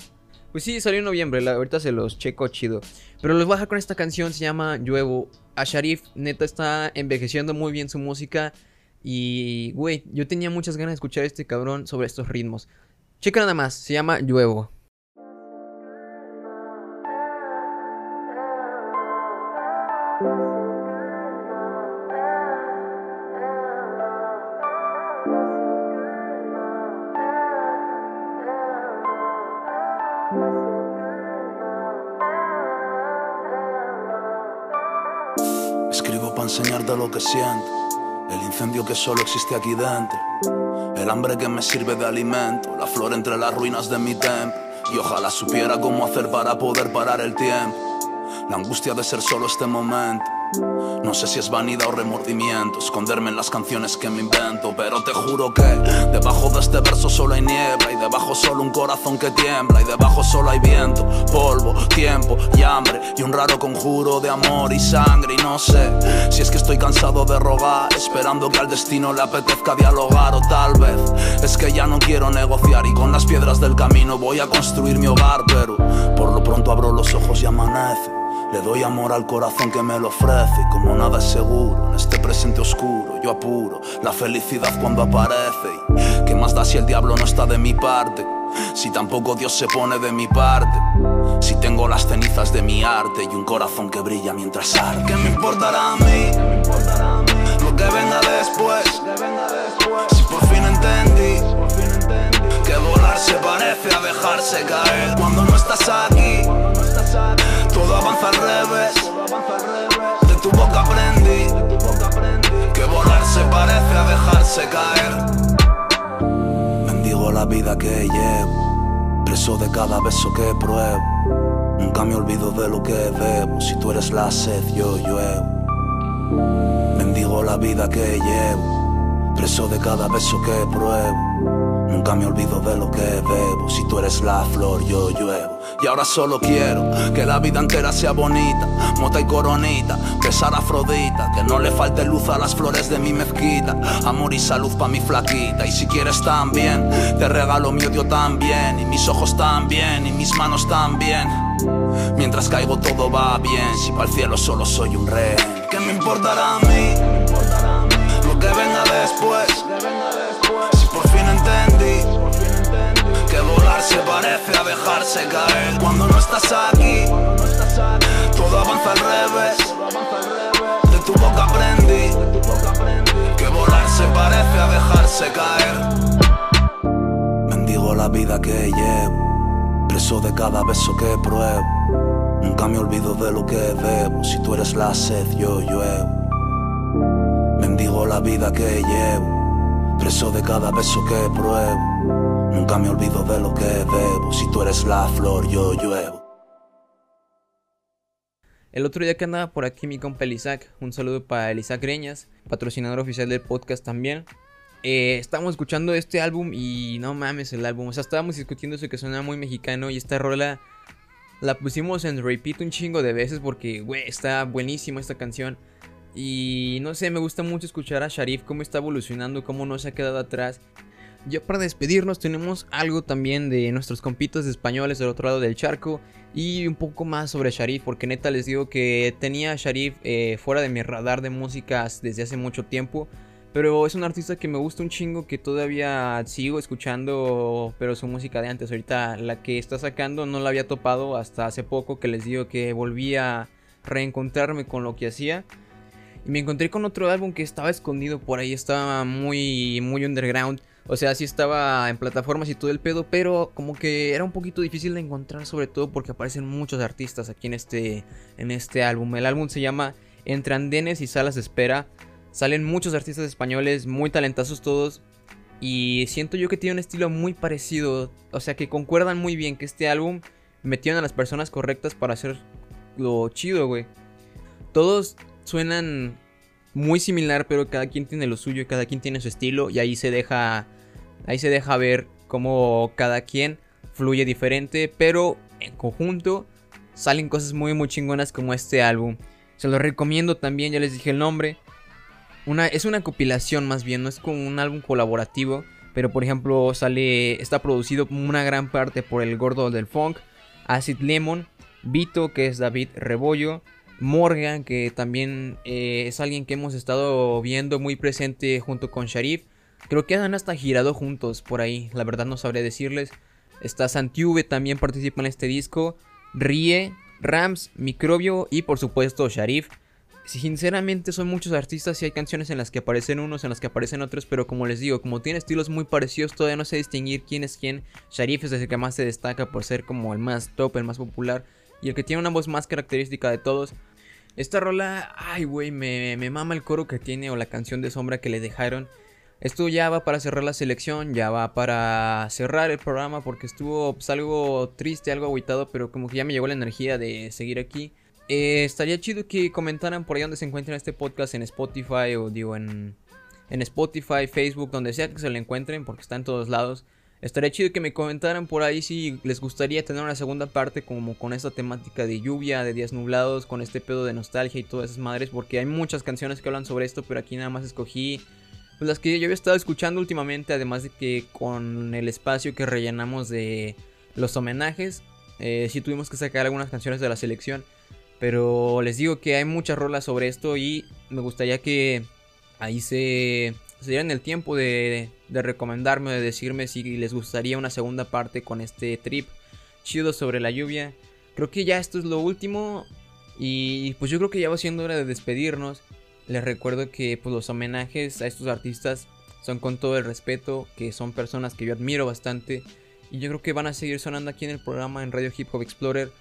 Pues sí, salió en noviembre, ahorita se los checo chido. Pero les voy a dejar con esta canción, se llama Lluevo. A Sharif, neta, está envejeciendo muy bien su música. Y, güey, yo tenía muchas ganas de escuchar a este cabrón sobre estos ritmos. Checa nada más, se llama Lluevo. Siento. El incendio que solo existe aquí dentro. El hambre que me sirve de alimento. La flor entre las ruinas de mi templo. Y ojalá supiera cómo hacer para poder parar el tiempo. La angustia de ser solo este momento. No sé si es vanidad o remordimiento, esconderme en las canciones que me invento, pero te juro que debajo de este verso solo hay niebla y debajo solo un corazón que tiembla y debajo solo hay viento, polvo, tiempo y hambre y un raro conjuro de amor y sangre y no sé si es que estoy cansado de rogar, esperando que al destino le apetezca dialogar o tal vez es que ya no quiero negociar y con las piedras del camino voy a construir mi hogar, pero por lo pronto abro los ojos y amanece. Le doy amor al corazón que me lo ofrece como nada es seguro en este presente oscuro. Yo apuro la felicidad cuando aparece y qué más da si el diablo no está de mi parte si tampoco Dios se pone de mi parte si tengo las cenizas de mi arte y un corazón que brilla mientras arde. ¿Qué me importará a mí? Lo que venga después. Si por fin entendí Que volar se parece a dejarse caer. Cuando no estás aquí dejarse caer. Bendigo la vida que llevo, preso de cada beso que pruebo. Nunca me olvido de lo que bebo. Si tú eres la sed, yo lluevo. Bendigo la vida que llevo, preso de cada beso que pruebo. Nunca me olvido de lo que bebo. Si tú eres la flor, yo lluevo. Y ahora solo quiero que la vida entera sea bonita, mota y coronita, besar a Afrodita, que no le falte luz a las flores de mi mezquita, amor y salud pa' mi flaquita. Y si quieres también, te regalo mi odio también, y mis ojos también, y mis manos también. Mientras caigo todo va bien, si para el cielo solo soy un rey. ¿Qué me importará a mí? Lo que venga después. Se parece a dejarse caer cuando no estás aquí. Todo avanza al revés. De tu boca aprendí que volar se parece a dejarse caer. Bendigo la vida que llevo, preso de cada beso que pruebo. Nunca me olvido de lo que bebo. Si tú eres la sed, yo lluevo. Bendigo la vida que llevo, preso de cada beso que pruebo. Nunca me olvido de lo que bebo. Si tú eres la flor, yo lluevo. El otro día que andaba por aquí mi compa Elisac, un saludo para Elisac Greñas, patrocinador oficial del podcast también. Eh, estábamos escuchando este álbum y no mames el álbum, o sea, estábamos discutiendo eso que suena muy mexicano y esta rola la pusimos en repeat un chingo de veces porque, güey, está buenísima esta canción. Y no sé, me gusta mucho escuchar a Sharif, cómo está evolucionando, cómo no se ha quedado atrás. Ya para despedirnos tenemos algo también de nuestros compitos españoles del otro lado del charco y un poco más sobre Sharif, porque neta les digo que tenía Sharif eh, fuera de mi radar de músicas desde hace mucho tiempo. Pero es un artista que me gusta un chingo, que todavía sigo escuchando, pero su música de antes. Ahorita la que está sacando no la había topado hasta hace poco, que les digo que volví a reencontrarme con lo que hacía. Y me encontré con otro álbum que estaba escondido por ahí, estaba muy, muy underground. O sea, sí estaba en plataformas y todo el pedo, pero como que era un poquito difícil de encontrar, sobre todo porque aparecen muchos artistas aquí en este, en este álbum. El álbum se llama Entre Andenes y Salas de Espera. Salen muchos artistas españoles, muy talentosos todos. Y siento yo que tiene un estilo muy parecido. O sea, que concuerdan muy bien que este álbum metieron a las personas correctas para hacer lo chido, güey. Todos suenan muy similar, pero cada quien tiene lo suyo y cada quien tiene su estilo. Y ahí se deja. Ahí se deja ver cómo cada quien fluye diferente. Pero en conjunto salen cosas muy muy chingonas como este álbum. Se lo recomiendo también, ya les dije el nombre. Una, es una compilación más bien, no es como un álbum colaborativo. Pero por ejemplo sale. Está producido una gran parte por el gordo del funk. Acid Lemon. Vito, que es David Rebollo. Morgan, que también eh, es alguien que hemos estado viendo muy presente junto con Sharif. Creo que han hasta girado juntos por ahí, la verdad no sabré decirles. Está Santiuve, también participa en este disco. Rie, Rams, Microbio y por supuesto Sharif. Sinceramente son muchos artistas y hay canciones en las que aparecen unos, en las que aparecen otros, pero como les digo, como tiene estilos muy parecidos, todavía no sé distinguir quién es quién. Sharif es el que más se destaca por ser como el más top, el más popular y el que tiene una voz más característica de todos. Esta rola, ay, güey, me, me mama el coro que tiene o la canción de sombra que le dejaron. Esto ya va para cerrar la selección, ya va para cerrar el programa porque estuvo pues, algo triste, algo aguitado, pero como que ya me llegó la energía de seguir aquí. Eh, estaría chido que comentaran por ahí donde se encuentren este podcast en Spotify o digo en, en Spotify, Facebook, donde sea que se lo encuentren porque está en todos lados. Estaría chido que me comentaran por ahí si les gustaría tener una segunda parte como con esta temática de lluvia, de días nublados, con este pedo de nostalgia y todas esas madres, porque hay muchas canciones que hablan sobre esto, pero aquí nada más escogí las que yo había estado escuchando últimamente, además de que con el espacio que rellenamos de los homenajes, eh, sí tuvimos que sacar algunas canciones de la selección, pero les digo que hay muchas rolas sobre esto y me gustaría que ahí se se dieran el tiempo de, de recomendarme, de decirme si les gustaría una segunda parte con este trip chido sobre la lluvia. Creo que ya esto es lo último y pues yo creo que ya va siendo hora de despedirnos. Les recuerdo que pues, los homenajes a estos artistas son con todo el respeto, que son personas que yo admiro bastante y yo creo que van a seguir sonando aquí en el programa en Radio Hip Hop Explorer.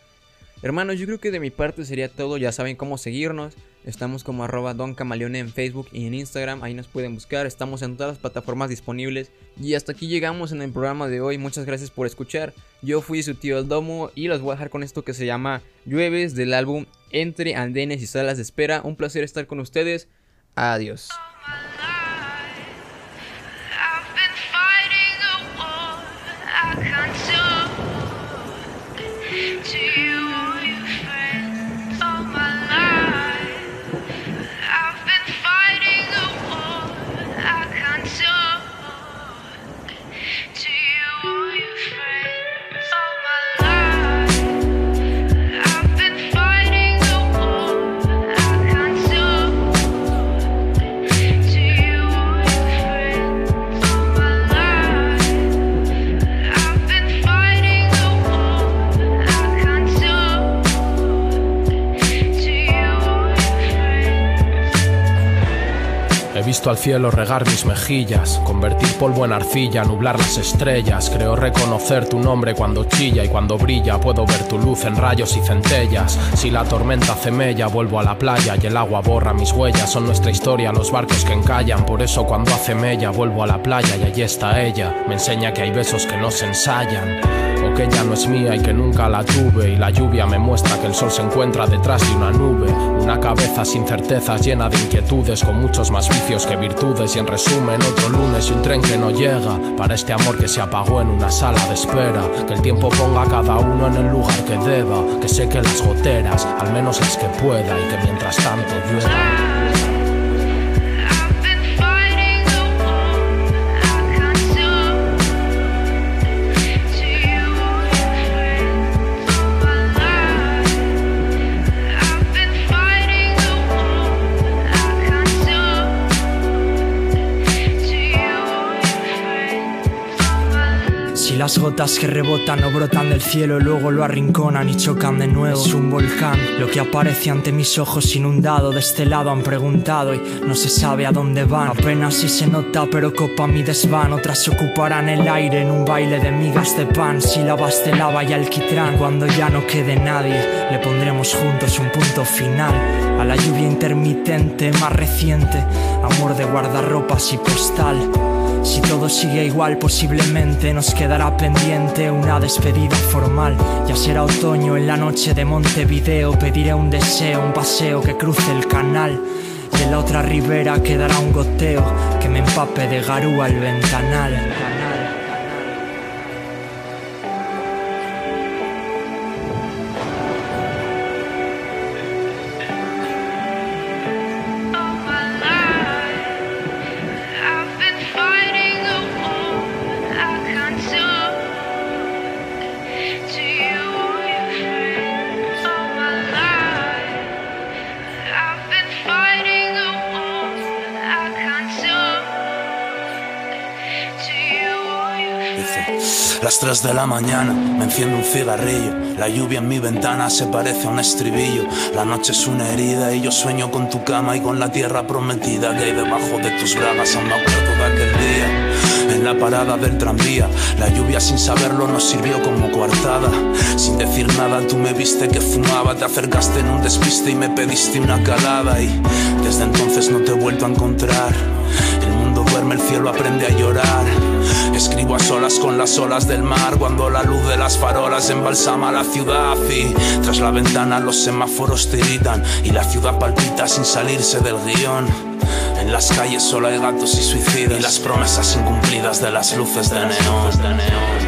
Hermanos, yo creo que de mi parte sería todo. Ya saben cómo seguirnos. Estamos como arroba Don en Facebook y en Instagram. Ahí nos pueden buscar. Estamos en todas las plataformas disponibles. Y hasta aquí llegamos en el programa de hoy. Muchas gracias por escuchar. Yo fui su tío El Domo y los voy a dejar con esto que se llama Llueves del álbum Entre Andenes y Salas de Espera. Un placer estar con ustedes. Adiós. Al cielo regar mis mejillas, convertir polvo en arcilla, nublar las estrellas. Creo reconocer tu nombre cuando chilla y cuando brilla puedo ver tu luz en rayos y centellas. Si la tormenta hace mella, vuelvo a la playa y el agua borra mis huellas. Son nuestra historia los barcos que encallan, por eso cuando hace mella vuelvo a la playa y allí está ella. Me enseña que hay besos que no se ensayan o que ya no es mía y que nunca la tuve. Y la lluvia me muestra que el sol se encuentra detrás de una nube, una cabeza sin certezas llena de inquietudes con muchos más vicios que virtudes. Y en resumen otro lunes y un tren que no llega. Para este amor que se apagó en una sala de espera. Que el tiempo ponga a cada uno en el lugar que deba. Que seque las goteras al menos las que pueda. Y que mientras tanto llueva Las gotas que rebotan o brotan del cielo, luego lo arrinconan y chocan de nuevo. Es un volcán, lo que aparece ante mis ojos inundado. De este lado han preguntado y no se sabe a dónde van. Apenas si se nota, pero copa mi desván. Otras ocuparán el aire en un baile de migas de pan. Sílabas de lava y alquitrán. Cuando ya no quede nadie, le pondremos juntos un punto final. A la lluvia intermitente más reciente, amor de guardarropas y postal. Si todo sigue igual, posiblemente nos quedará pendiente una despedida formal. Ya será otoño en la noche de Montevideo. Pediré un deseo, un paseo que cruce el canal. Y en la otra ribera quedará un goteo que me empape de garúa el ventanal. 3 de la mañana me enciendo un cigarrillo. La lluvia en mi ventana se parece a un estribillo. La noche es una herida y yo sueño con tu cama y con la tierra prometida que hay debajo de tus bragas. Aún me acuerdo de aquel día en la parada del tranvía. La lluvia sin saberlo nos sirvió como coartada. Sin decir nada, tú me viste que fumaba, te acercaste en un despiste y me pediste una calada. Y desde entonces no te he vuelto a encontrar. El mundo duerme, el cielo aprende a llorar. Escribo a solas con las olas del mar cuando la luz de las farolas embalsama la ciudad y tras la ventana los semáforos tiritan y la ciudad palpita sin salirse del guion. En las calles solo hay gatos y suicidas y las promesas incumplidas de las luces de neón.